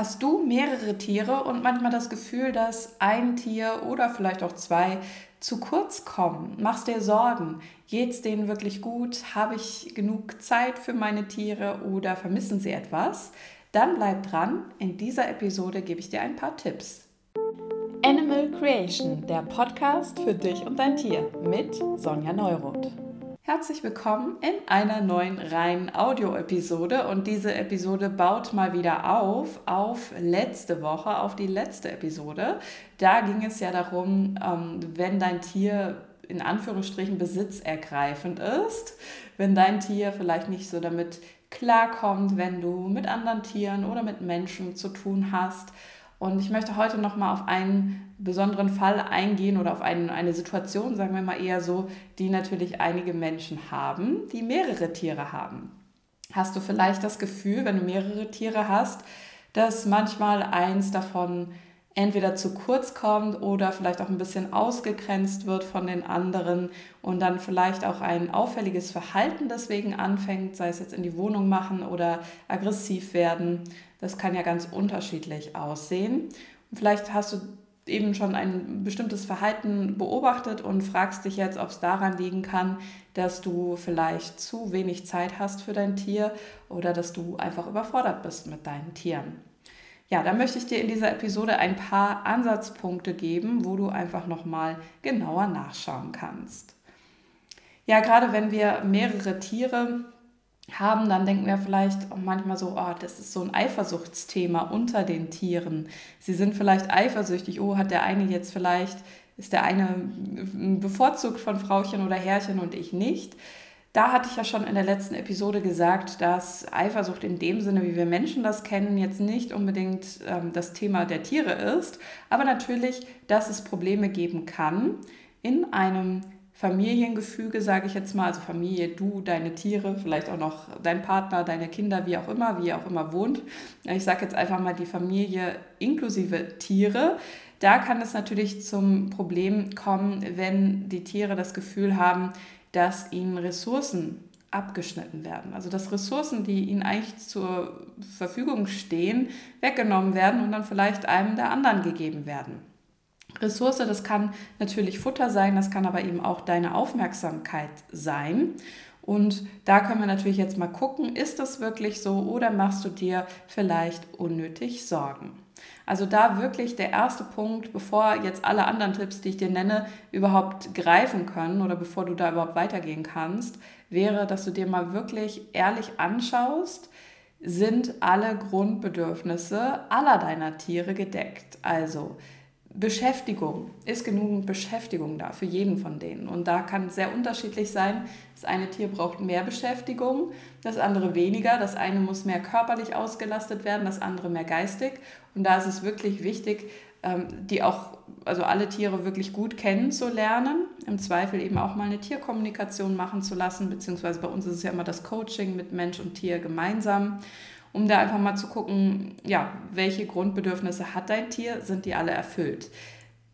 Hast du mehrere Tiere und manchmal das Gefühl, dass ein Tier oder vielleicht auch zwei zu kurz kommen? Machst dir Sorgen? Geht es denen wirklich gut? Habe ich genug Zeit für meine Tiere oder vermissen sie etwas? Dann bleib dran. In dieser Episode gebe ich dir ein paar Tipps. Animal Creation, der Podcast für dich und dein Tier mit Sonja Neuroth. Herzlich willkommen in einer neuen reinen Audio-Episode und diese Episode baut mal wieder auf auf letzte Woche, auf die letzte Episode. Da ging es ja darum, ähm, wenn dein Tier in Anführungsstrichen besitzergreifend ist, wenn dein Tier vielleicht nicht so damit klarkommt, wenn du mit anderen Tieren oder mit Menschen zu tun hast und ich möchte heute nochmal auf einen besonderen Fall eingehen oder auf einen, eine Situation, sagen wir mal eher so, die natürlich einige Menschen haben, die mehrere Tiere haben. Hast du vielleicht das Gefühl, wenn du mehrere Tiere hast, dass manchmal eins davon entweder zu kurz kommt oder vielleicht auch ein bisschen ausgegrenzt wird von den anderen und dann vielleicht auch ein auffälliges Verhalten deswegen anfängt, sei es jetzt in die Wohnung machen oder aggressiv werden. Das kann ja ganz unterschiedlich aussehen. Und vielleicht hast du eben schon ein bestimmtes Verhalten beobachtet und fragst dich jetzt, ob es daran liegen kann, dass du vielleicht zu wenig Zeit hast für dein Tier oder dass du einfach überfordert bist mit deinen Tieren. Ja, da möchte ich dir in dieser Episode ein paar Ansatzpunkte geben, wo du einfach nochmal genauer nachschauen kannst. Ja, gerade wenn wir mehrere Tiere haben, dann denken wir vielleicht auch manchmal so, oh, das ist so ein Eifersuchtsthema unter den Tieren. Sie sind vielleicht eifersüchtig, oh, hat der eine jetzt vielleicht, ist der eine bevorzugt von Frauchen oder Herrchen und ich nicht. Da hatte ich ja schon in der letzten Episode gesagt, dass Eifersucht in dem Sinne, wie wir Menschen das kennen, jetzt nicht unbedingt ähm, das Thema der Tiere ist, aber natürlich, dass es Probleme geben kann in einem Familiengefüge, sage ich jetzt mal, also Familie, du, deine Tiere, vielleicht auch noch dein Partner, deine Kinder, wie auch immer, wie ihr auch immer wohnt. Ich sage jetzt einfach mal die Familie inklusive Tiere. Da kann es natürlich zum Problem kommen, wenn die Tiere das Gefühl haben, dass ihnen Ressourcen abgeschnitten werden. Also dass Ressourcen, die ihnen eigentlich zur Verfügung stehen, weggenommen werden und dann vielleicht einem der anderen gegeben werden. Ressource, das kann natürlich Futter sein, das kann aber eben auch deine Aufmerksamkeit sein. Und da können wir natürlich jetzt mal gucken, ist das wirklich so oder machst du dir vielleicht unnötig Sorgen? Also da wirklich der erste Punkt, bevor jetzt alle anderen Tipps, die ich dir nenne, überhaupt greifen können oder bevor du da überhaupt weitergehen kannst, wäre, dass du dir mal wirklich ehrlich anschaust, sind alle Grundbedürfnisse aller deiner Tiere gedeckt. Also Beschäftigung, ist genügend Beschäftigung da für jeden von denen. Und da kann es sehr unterschiedlich sein. Das eine Tier braucht mehr Beschäftigung, das andere weniger. Das eine muss mehr körperlich ausgelastet werden, das andere mehr geistig. Und da ist es wirklich wichtig, ähm, die auch, also alle Tiere wirklich gut kennenzulernen, im Zweifel eben auch mal eine Tierkommunikation machen zu lassen, beziehungsweise bei uns ist es ja immer das Coaching mit Mensch und Tier gemeinsam um da einfach mal zu gucken, ja, welche Grundbedürfnisse hat dein Tier, sind die alle erfüllt.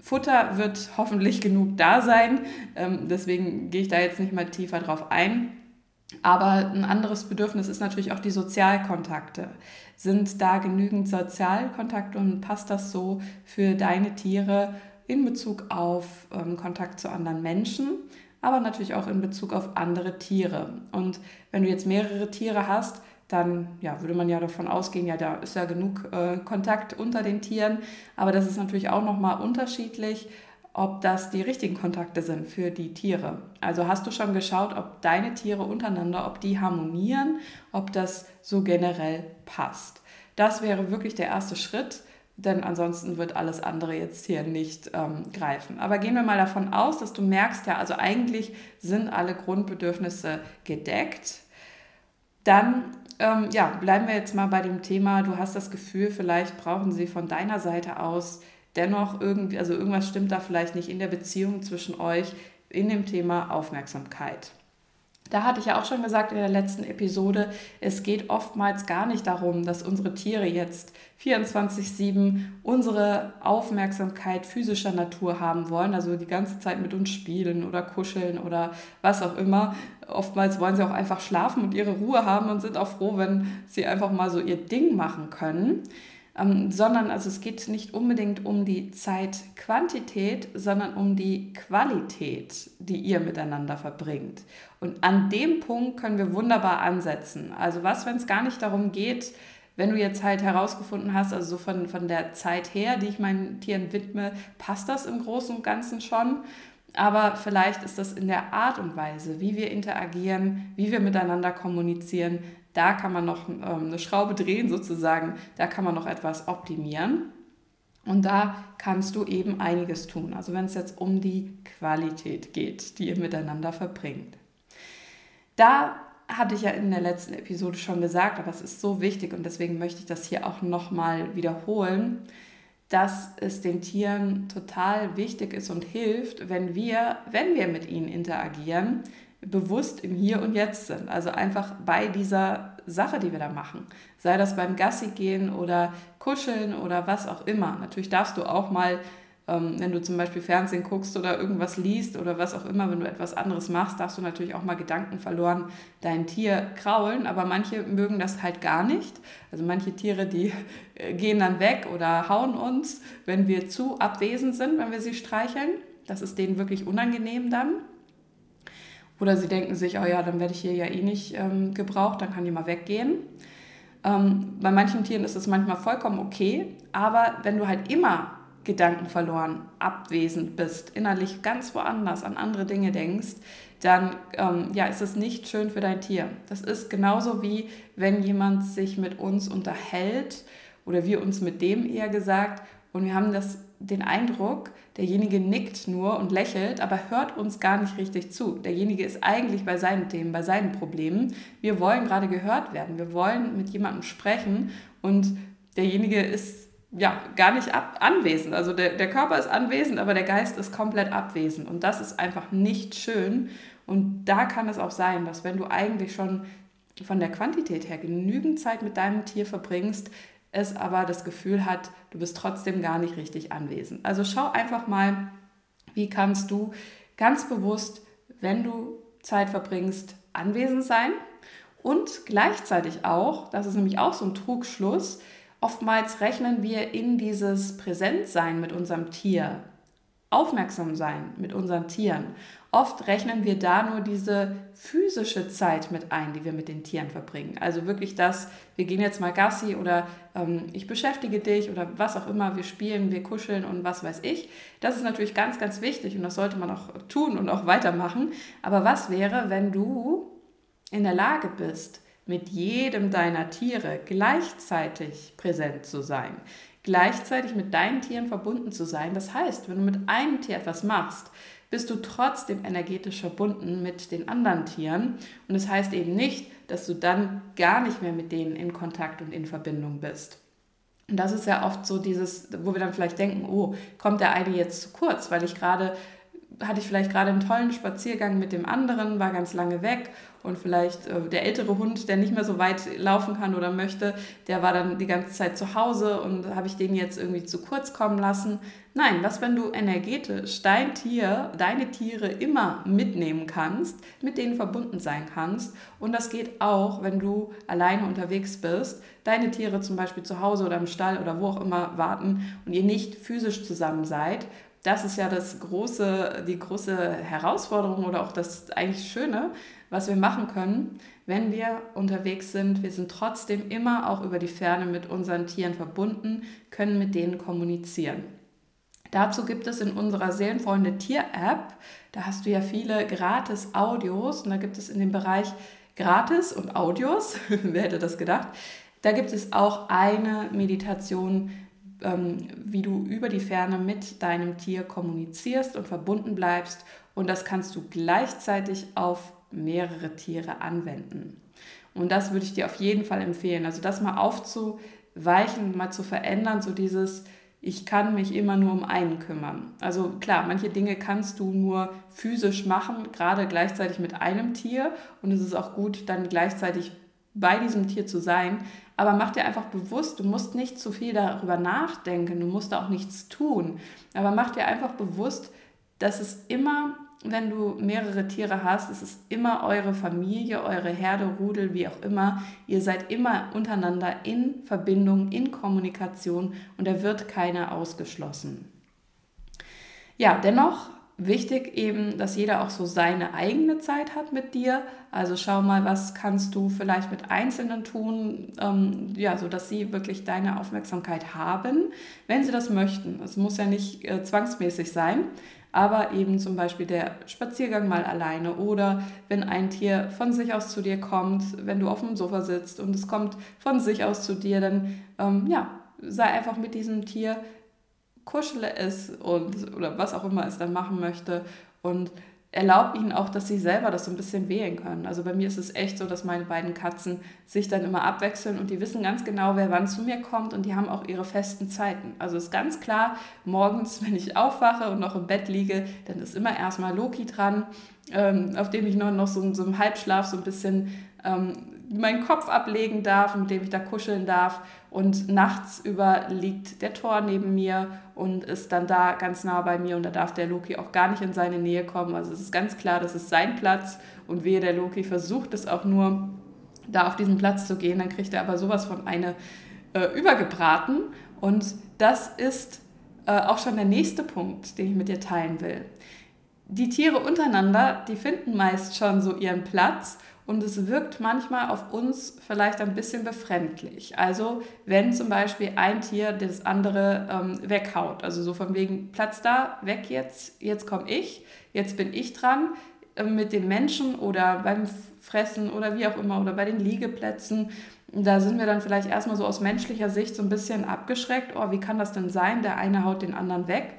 Futter wird hoffentlich genug da sein, ähm, deswegen gehe ich da jetzt nicht mal tiefer drauf ein. Aber ein anderes Bedürfnis ist natürlich auch die Sozialkontakte. Sind da genügend Sozialkontakte und passt das so für deine Tiere in Bezug auf ähm, Kontakt zu anderen Menschen, aber natürlich auch in Bezug auf andere Tiere. Und wenn du jetzt mehrere Tiere hast, dann ja, würde man ja davon ausgehen, ja, da ist ja genug äh, Kontakt unter den Tieren. Aber das ist natürlich auch nochmal unterschiedlich, ob das die richtigen Kontakte sind für die Tiere. Also hast du schon geschaut, ob deine Tiere untereinander, ob die harmonieren, ob das so generell passt. Das wäre wirklich der erste Schritt, denn ansonsten wird alles andere jetzt hier nicht ähm, greifen. Aber gehen wir mal davon aus, dass du merkst, ja, also eigentlich sind alle Grundbedürfnisse gedeckt. Dann ähm, ja, bleiben wir jetzt mal bei dem Thema, du hast das Gefühl, vielleicht brauchen sie von deiner Seite aus dennoch irgendwie, also irgendwas stimmt da vielleicht nicht in der Beziehung zwischen euch in dem Thema Aufmerksamkeit. Da hatte ich ja auch schon gesagt in der letzten Episode, es geht oftmals gar nicht darum, dass unsere Tiere jetzt 24-7 unsere Aufmerksamkeit physischer Natur haben wollen, also die ganze Zeit mit uns spielen oder kuscheln oder was auch immer. Oftmals wollen sie auch einfach schlafen und ihre Ruhe haben und sind auch froh, wenn sie einfach mal so ihr Ding machen können. Ähm, sondern also es geht nicht unbedingt um die Zeitquantität, sondern um die Qualität, die ihr miteinander verbringt. Und an dem Punkt können wir wunderbar ansetzen. Also was, wenn es gar nicht darum geht, wenn du jetzt halt herausgefunden hast, also so von, von der Zeit her, die ich meinen Tieren widme, passt das im Großen und Ganzen schon. Aber vielleicht ist das in der Art und Weise, wie wir interagieren, wie wir miteinander kommunizieren, da kann man noch ähm, eine Schraube drehen sozusagen, da kann man noch etwas optimieren. Und da kannst du eben einiges tun. Also wenn es jetzt um die Qualität geht, die ihr miteinander verbringt. Da hatte ich ja in der letzten Episode schon gesagt, aber es ist so wichtig und deswegen möchte ich das hier auch nochmal wiederholen, dass es den Tieren total wichtig ist und hilft, wenn wir, wenn wir mit ihnen interagieren, bewusst im Hier und Jetzt sind. Also einfach bei dieser Sache, die wir da machen. Sei das beim Gassi gehen oder kuscheln oder was auch immer. Natürlich darfst du auch mal, ähm, wenn du zum Beispiel Fernsehen guckst oder irgendwas liest oder was auch immer, wenn du etwas anderes machst, darfst du natürlich auch mal Gedanken verloren dein Tier kraulen. Aber manche mögen das halt gar nicht. Also manche Tiere, die äh, gehen dann weg oder hauen uns, wenn wir zu abwesend sind, wenn wir sie streicheln. Das ist denen wirklich unangenehm dann. Oder sie denken sich, oh ja, dann werde ich hier ja eh nicht ähm, gebraucht, dann kann die mal weggehen. Ähm, bei manchen Tieren ist es manchmal vollkommen okay, aber wenn du halt immer Gedanken verloren, abwesend bist, innerlich ganz woanders an andere Dinge denkst, dann ähm, ja, ist es nicht schön für dein Tier. Das ist genauso wie wenn jemand sich mit uns unterhält oder wir uns mit dem eher gesagt und wir haben das, den Eindruck, derjenige nickt nur und lächelt, aber hört uns gar nicht richtig zu. Derjenige ist eigentlich bei seinen Themen, bei seinen Problemen. Wir wollen gerade gehört werden. Wir wollen mit jemandem sprechen und derjenige ist ja gar nicht ab, anwesend. Also der, der Körper ist anwesend, aber der Geist ist komplett abwesend. Und das ist einfach nicht schön. Und da kann es auch sein, dass wenn du eigentlich schon von der Quantität her genügend Zeit mit deinem Tier verbringst, es aber das Gefühl hat, du bist trotzdem gar nicht richtig anwesend. Also schau einfach mal, wie kannst du ganz bewusst, wenn du Zeit verbringst, anwesend sein und gleichzeitig auch, das ist nämlich auch so ein Trugschluss, oftmals rechnen wir in dieses Präsentsein mit unserem Tier, aufmerksam sein mit unseren Tieren Oft rechnen wir da nur diese physische Zeit mit ein, die wir mit den Tieren verbringen. Also wirklich das, wir gehen jetzt mal Gassi oder ähm, ich beschäftige dich oder was auch immer, wir spielen, wir kuscheln und was weiß ich. Das ist natürlich ganz, ganz wichtig und das sollte man auch tun und auch weitermachen. Aber was wäre, wenn du in der Lage bist, mit jedem deiner Tiere gleichzeitig präsent zu sein, gleichzeitig mit deinen Tieren verbunden zu sein. Das heißt, wenn du mit einem Tier etwas machst, bist du trotzdem energetisch verbunden mit den anderen Tieren. Und das heißt eben nicht, dass du dann gar nicht mehr mit denen in Kontakt und in Verbindung bist. Und das ist ja oft so dieses, wo wir dann vielleicht denken, oh, kommt der eine jetzt zu kurz, weil ich gerade hatte ich vielleicht gerade einen tollen Spaziergang mit dem anderen, war ganz lange weg und vielleicht äh, der ältere Hund, der nicht mehr so weit laufen kann oder möchte, der war dann die ganze Zeit zu Hause und habe ich den jetzt irgendwie zu kurz kommen lassen. Nein, was, wenn du energetisch dein Tier, deine Tiere immer mitnehmen kannst, mit denen verbunden sein kannst. Und das geht auch, wenn du alleine unterwegs bist, deine Tiere zum Beispiel zu Hause oder im Stall oder wo auch immer warten und ihr nicht physisch zusammen seid. Das ist ja das große, die große Herausforderung oder auch das eigentlich Schöne, was wir machen können, wenn wir unterwegs sind. Wir sind trotzdem immer auch über die Ferne mit unseren Tieren verbunden, können mit denen kommunizieren. Dazu gibt es in unserer Seelenfreunde Tier-App, da hast du ja viele gratis Audios und da gibt es in dem Bereich Gratis und Audios, wer hätte das gedacht, da gibt es auch eine Meditation, ähm, wie du über die Ferne mit deinem Tier kommunizierst und verbunden bleibst und das kannst du gleichzeitig auf mehrere Tiere anwenden. Und das würde ich dir auf jeden Fall empfehlen. Also das mal aufzuweichen, mal zu verändern, so dieses, ich kann mich immer nur um einen kümmern. Also klar, manche Dinge kannst du nur physisch machen, gerade gleichzeitig mit einem Tier. Und es ist auch gut, dann gleichzeitig bei diesem Tier zu sein. Aber mach dir einfach bewusst, du musst nicht zu viel darüber nachdenken, du musst auch nichts tun. Aber mach dir einfach bewusst, dass es immer wenn du mehrere Tiere hast, es ist immer eure Familie, eure Herde, Rudel, wie auch immer. Ihr seid immer untereinander in Verbindung, in Kommunikation und da wird keiner ausgeschlossen. Ja, dennoch wichtig eben, dass jeder auch so seine eigene Zeit hat mit dir. Also schau mal, was kannst du vielleicht mit Einzelnen tun, ähm, ja, so dass sie wirklich deine Aufmerksamkeit haben, wenn sie das möchten. Es muss ja nicht äh, zwangsmäßig sein, aber eben zum Beispiel der Spaziergang mal alleine oder wenn ein Tier von sich aus zu dir kommt, wenn du auf dem Sofa sitzt und es kommt von sich aus zu dir, dann ähm, ja, sei einfach mit diesem Tier kuschele es und oder was auch immer es dann machen möchte und erlaube ihnen auch, dass sie selber das so ein bisschen wählen können. Also bei mir ist es echt so, dass meine beiden Katzen sich dann immer abwechseln und die wissen ganz genau, wer wann zu mir kommt und die haben auch ihre festen Zeiten. Also ist ganz klar, morgens, wenn ich aufwache und noch im Bett liege, dann ist immer erstmal Loki dran, ähm, auf dem ich noch, noch so, so im Halbschlaf so ein bisschen ähm, meinen Kopf ablegen darf, mit dem ich da kuscheln darf. Und nachts über liegt der Tor neben mir und ist dann da ganz nah bei mir und da darf der Loki auch gar nicht in seine Nähe kommen. Also es ist ganz klar, das ist sein Platz und wehe der Loki versucht es auch nur, da auf diesen Platz zu gehen, dann kriegt er aber sowas von eine äh, übergebraten. Und das ist äh, auch schon der nächste Punkt, den ich mit dir teilen will. Die Tiere untereinander, die finden meist schon so ihren Platz und es wirkt manchmal auf uns vielleicht ein bisschen befremdlich. Also wenn zum Beispiel ein Tier das andere ähm, weghaut, also so von wegen Platz da, weg jetzt, jetzt komme ich, jetzt bin ich dran äh, mit den Menschen oder beim Fressen oder wie auch immer oder bei den Liegeplätzen. Da sind wir dann vielleicht erstmal so aus menschlicher Sicht so ein bisschen abgeschreckt. Oh, wie kann das denn sein? Der eine haut den anderen weg.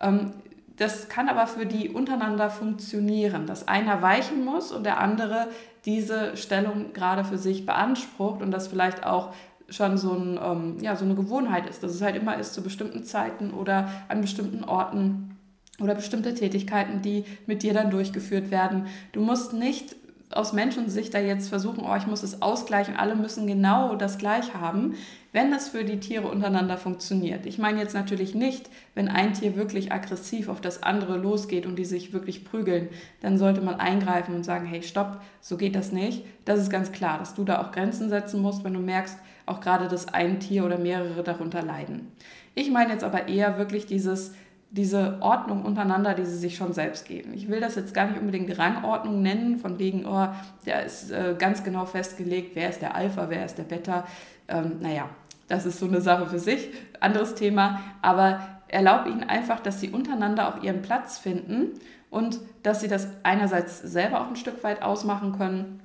Ähm, das kann aber für die untereinander funktionieren, dass einer weichen muss und der andere diese Stellung gerade für sich beansprucht und das vielleicht auch schon so, ein, ähm, ja, so eine Gewohnheit ist, dass es halt immer ist zu bestimmten Zeiten oder an bestimmten Orten oder bestimmte Tätigkeiten, die mit dir dann durchgeführt werden. Du musst nicht aus Menschensicht da jetzt versuchen, oh, ich muss es ausgleichen, alle müssen genau das gleich haben, wenn das für die Tiere untereinander funktioniert. Ich meine jetzt natürlich nicht, wenn ein Tier wirklich aggressiv auf das andere losgeht und die sich wirklich prügeln, dann sollte man eingreifen und sagen, hey, stopp, so geht das nicht. Das ist ganz klar, dass du da auch Grenzen setzen musst, wenn du merkst, auch gerade, dass ein Tier oder mehrere darunter leiden. Ich meine jetzt aber eher wirklich dieses, diese Ordnung untereinander, die sie sich schon selbst geben. Ich will das jetzt gar nicht unbedingt Rangordnung nennen, von wegen, oh, der ist äh, ganz genau festgelegt, wer ist der Alpha, wer ist der Beta. Ähm, naja, das ist so eine Sache für sich, anderes Thema, aber erlaub ihnen einfach, dass sie untereinander auch ihren Platz finden und dass sie das einerseits selber auch ein Stück weit ausmachen können,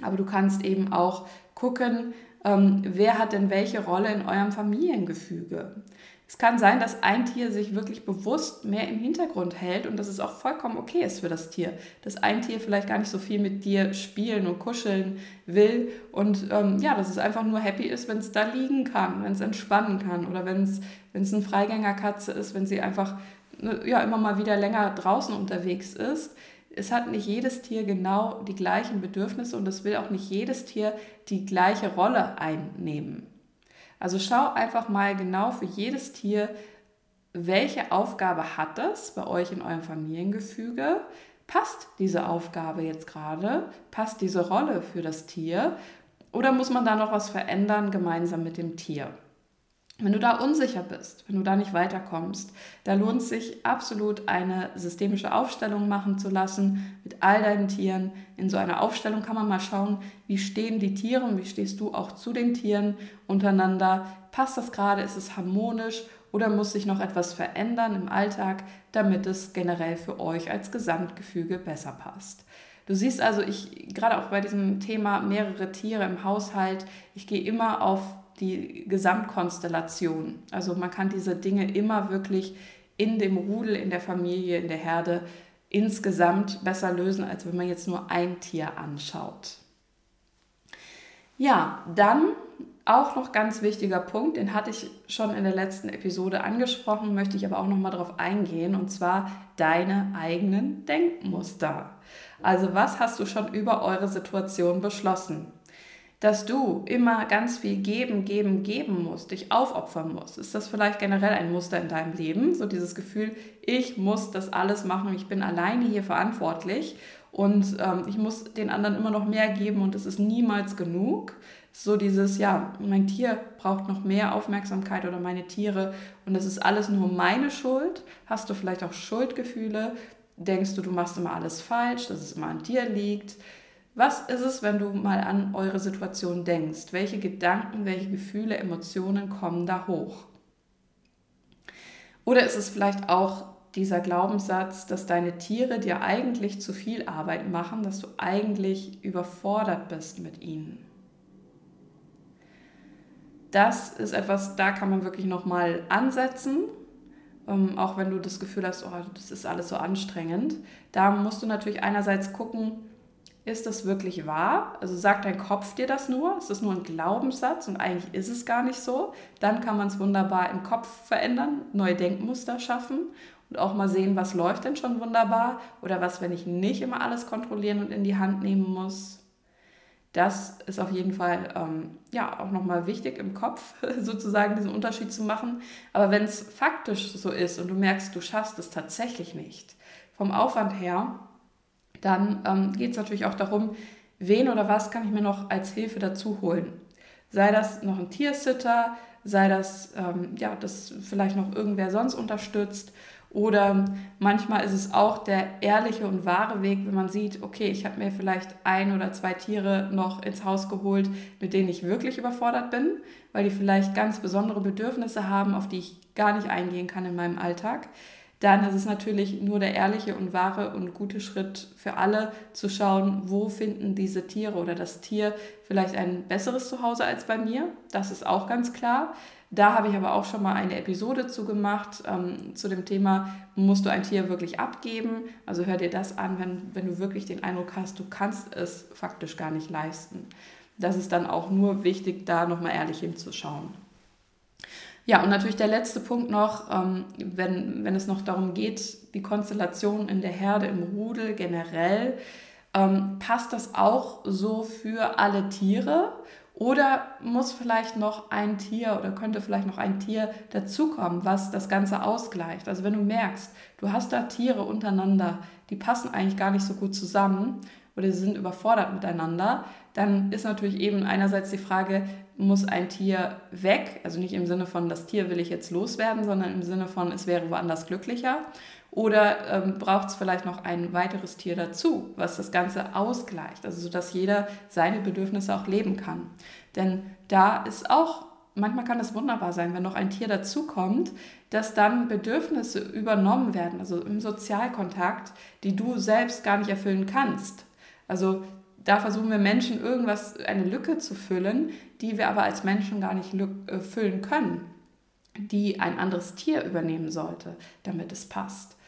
aber du kannst eben auch gucken, ähm, wer hat denn welche Rolle in eurem Familiengefüge. Es kann sein, dass ein Tier sich wirklich bewusst mehr im Hintergrund hält und dass es auch vollkommen okay ist für das Tier. Dass ein Tier vielleicht gar nicht so viel mit dir spielen und kuscheln will und ähm, ja, dass es einfach nur happy ist, wenn es da liegen kann, wenn es entspannen kann oder wenn es eine Freigängerkatze ist, wenn sie einfach ne, ja, immer mal wieder länger draußen unterwegs ist. Es hat nicht jedes Tier genau die gleichen Bedürfnisse und es will auch nicht jedes Tier die gleiche Rolle einnehmen. Also schau einfach mal genau für jedes Tier, welche Aufgabe hat es bei euch in eurem Familiengefüge? Passt diese Aufgabe jetzt gerade? Passt diese Rolle für das Tier? Oder muss man da noch was verändern gemeinsam mit dem Tier? Wenn du da unsicher bist, wenn du da nicht weiterkommst, da lohnt sich absolut eine systemische Aufstellung machen zu lassen mit all deinen Tieren. In so einer Aufstellung kann man mal schauen, wie stehen die Tiere und wie stehst du auch zu den Tieren untereinander. Passt das gerade? Ist es harmonisch? Oder muss sich noch etwas verändern im Alltag, damit es generell für euch als Gesamtgefüge besser passt? Du siehst also, ich gerade auch bei diesem Thema mehrere Tiere im Haushalt, ich gehe immer auf die Gesamtkonstellation. Also man kann diese Dinge immer wirklich in dem Rudel, in der Familie, in der Herde insgesamt besser lösen, als wenn man jetzt nur ein Tier anschaut. Ja, dann auch noch ganz wichtiger Punkt, den hatte ich schon in der letzten Episode angesprochen, möchte ich aber auch noch mal darauf eingehen, und zwar deine eigenen Denkmuster. Also was hast du schon über eure Situation beschlossen? Dass du immer ganz viel geben, geben, geben musst, dich aufopfern musst. Ist das vielleicht generell ein Muster in deinem Leben? So dieses Gefühl, ich muss das alles machen, ich bin alleine hier verantwortlich und ähm, ich muss den anderen immer noch mehr geben und es ist niemals genug. So dieses, ja, mein Tier braucht noch mehr Aufmerksamkeit oder meine Tiere und das ist alles nur meine Schuld. Hast du vielleicht auch Schuldgefühle? Denkst du, du machst immer alles falsch, dass es immer an dir liegt? Was ist es, wenn du mal an eure Situation denkst? Welche Gedanken, welche Gefühle, Emotionen kommen da hoch? Oder ist es vielleicht auch dieser Glaubenssatz, dass deine Tiere dir eigentlich zu viel Arbeit machen, dass du eigentlich überfordert bist mit ihnen? Das ist etwas, da kann man wirklich nochmal ansetzen, ähm, auch wenn du das Gefühl hast, oh, das ist alles so anstrengend. Da musst du natürlich einerseits gucken, ist das wirklich wahr? Also sagt dein Kopf dir das nur? Ist das nur ein Glaubenssatz und eigentlich ist es gar nicht so? Dann kann man es wunderbar im Kopf verändern, neue Denkmuster schaffen und auch mal sehen, was läuft denn schon wunderbar oder was, wenn ich nicht immer alles kontrollieren und in die Hand nehmen muss. Das ist auf jeden Fall ähm, ja auch nochmal wichtig im Kopf, sozusagen diesen Unterschied zu machen. Aber wenn es faktisch so ist und du merkst, du schaffst es tatsächlich nicht, vom Aufwand her, dann ähm, geht es natürlich auch darum, wen oder was kann ich mir noch als Hilfe dazu holen. Sei das noch ein Tiersitter, sei das, ähm, ja, das vielleicht noch irgendwer sonst unterstützt. Oder manchmal ist es auch der ehrliche und wahre Weg, wenn man sieht, okay, ich habe mir vielleicht ein oder zwei Tiere noch ins Haus geholt, mit denen ich wirklich überfordert bin, weil die vielleicht ganz besondere Bedürfnisse haben, auf die ich gar nicht eingehen kann in meinem Alltag dann ist es natürlich nur der ehrliche und wahre und gute Schritt für alle zu schauen, wo finden diese Tiere oder das Tier vielleicht ein besseres Zuhause als bei mir. Das ist auch ganz klar. Da habe ich aber auch schon mal eine Episode zu gemacht, ähm, zu dem Thema, musst du ein Tier wirklich abgeben? Also hör dir das an, wenn, wenn du wirklich den Eindruck hast, du kannst es faktisch gar nicht leisten. Das ist dann auch nur wichtig, da nochmal ehrlich hinzuschauen. Ja, und natürlich der letzte Punkt noch, ähm, wenn, wenn es noch darum geht, die Konstellation in der Herde, im Rudel generell, ähm, passt das auch so für alle Tiere? Oder muss vielleicht noch ein Tier oder könnte vielleicht noch ein Tier dazukommen, was das Ganze ausgleicht? Also wenn du merkst, du hast da Tiere untereinander, die passen eigentlich gar nicht so gut zusammen oder sie sind überfordert miteinander, dann ist natürlich eben einerseits die Frage, muss ein Tier weg, also nicht im Sinne von, das Tier will ich jetzt loswerden, sondern im Sinne von, es wäre woanders glücklicher. Oder ähm, braucht es vielleicht noch ein weiteres Tier dazu, was das Ganze ausgleicht, also sodass jeder seine Bedürfnisse auch leben kann. Denn da ist auch, manchmal kann es wunderbar sein, wenn noch ein Tier dazukommt, dass dann Bedürfnisse übernommen werden, also im Sozialkontakt, die du selbst gar nicht erfüllen kannst. Also da versuchen wir Menschen irgendwas, eine Lücke zu füllen, die wir aber als Menschen gar nicht äh, füllen können, die ein anderes Tier übernehmen sollte, damit es passt.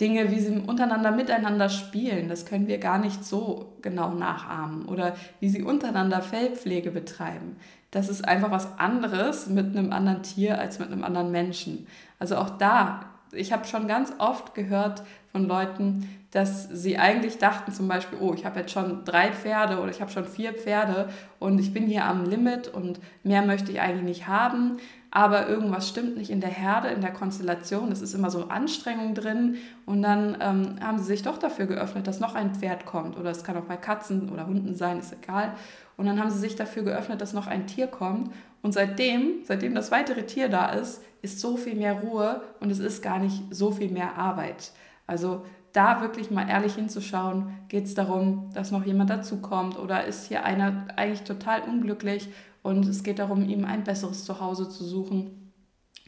Dinge, wie sie untereinander miteinander spielen, das können wir gar nicht so genau nachahmen. Oder wie sie untereinander Fellpflege betreiben. Das ist einfach was anderes mit einem anderen Tier als mit einem anderen Menschen. Also auch da, ich habe schon ganz oft gehört von Leuten, dass sie eigentlich dachten zum Beispiel, oh, ich habe jetzt schon drei Pferde oder ich habe schon vier Pferde und ich bin hier am Limit und mehr möchte ich eigentlich nicht haben, aber irgendwas stimmt nicht in der Herde, in der Konstellation, es ist immer so Anstrengung drin. Und dann ähm, haben sie sich doch dafür geöffnet, dass noch ein Pferd kommt. Oder es kann auch bei Katzen oder Hunden sein, ist egal. Und dann haben sie sich dafür geöffnet, dass noch ein Tier kommt. Und seitdem, seitdem das weitere Tier da ist, ist so viel mehr Ruhe und es ist gar nicht so viel mehr Arbeit. Also da wirklich mal ehrlich hinzuschauen, geht es darum, dass noch jemand dazukommt oder ist hier einer eigentlich total unglücklich und es geht darum, ihm ein besseres Zuhause zu suchen.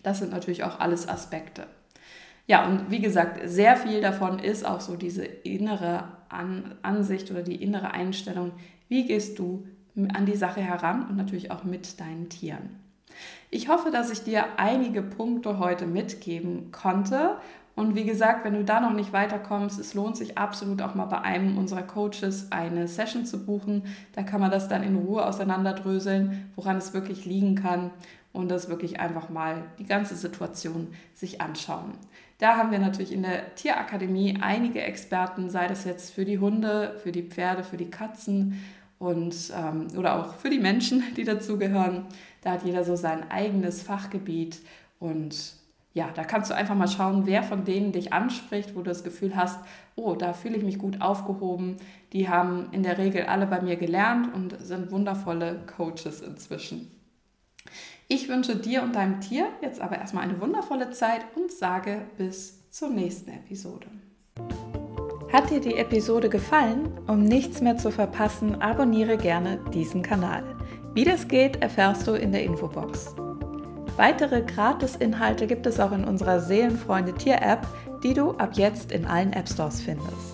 Das sind natürlich auch alles Aspekte. Ja, und wie gesagt, sehr viel davon ist auch so diese innere An Ansicht oder die innere Einstellung. Wie gehst du an die Sache heran und natürlich auch mit deinen Tieren? Ich hoffe, dass ich dir einige Punkte heute mitgeben konnte und wie gesagt, wenn du da noch nicht weiterkommst, es lohnt sich absolut auch mal bei einem unserer Coaches eine Session zu buchen. Da kann man das dann in Ruhe auseinanderdröseln, woran es wirklich liegen kann und das wirklich einfach mal die ganze Situation sich anschauen. Da haben wir natürlich in der Tierakademie einige Experten, sei das jetzt für die Hunde, für die Pferde, für die Katzen und ähm, oder auch für die Menschen, die dazugehören. Da hat jeder so sein eigenes Fachgebiet und ja, da kannst du einfach mal schauen, wer von denen dich anspricht, wo du das Gefühl hast, oh, da fühle ich mich gut aufgehoben. Die haben in der Regel alle bei mir gelernt und sind wundervolle Coaches inzwischen. Ich wünsche dir und deinem Tier jetzt aber erstmal eine wundervolle Zeit und sage bis zur nächsten Episode. Hat dir die Episode gefallen? Um nichts mehr zu verpassen, abonniere gerne diesen Kanal. Wie das geht, erfährst du in der Infobox. Weitere Gratis-Inhalte gibt es auch in unserer Seelenfreunde Tier-App, die du ab jetzt in allen App Stores findest.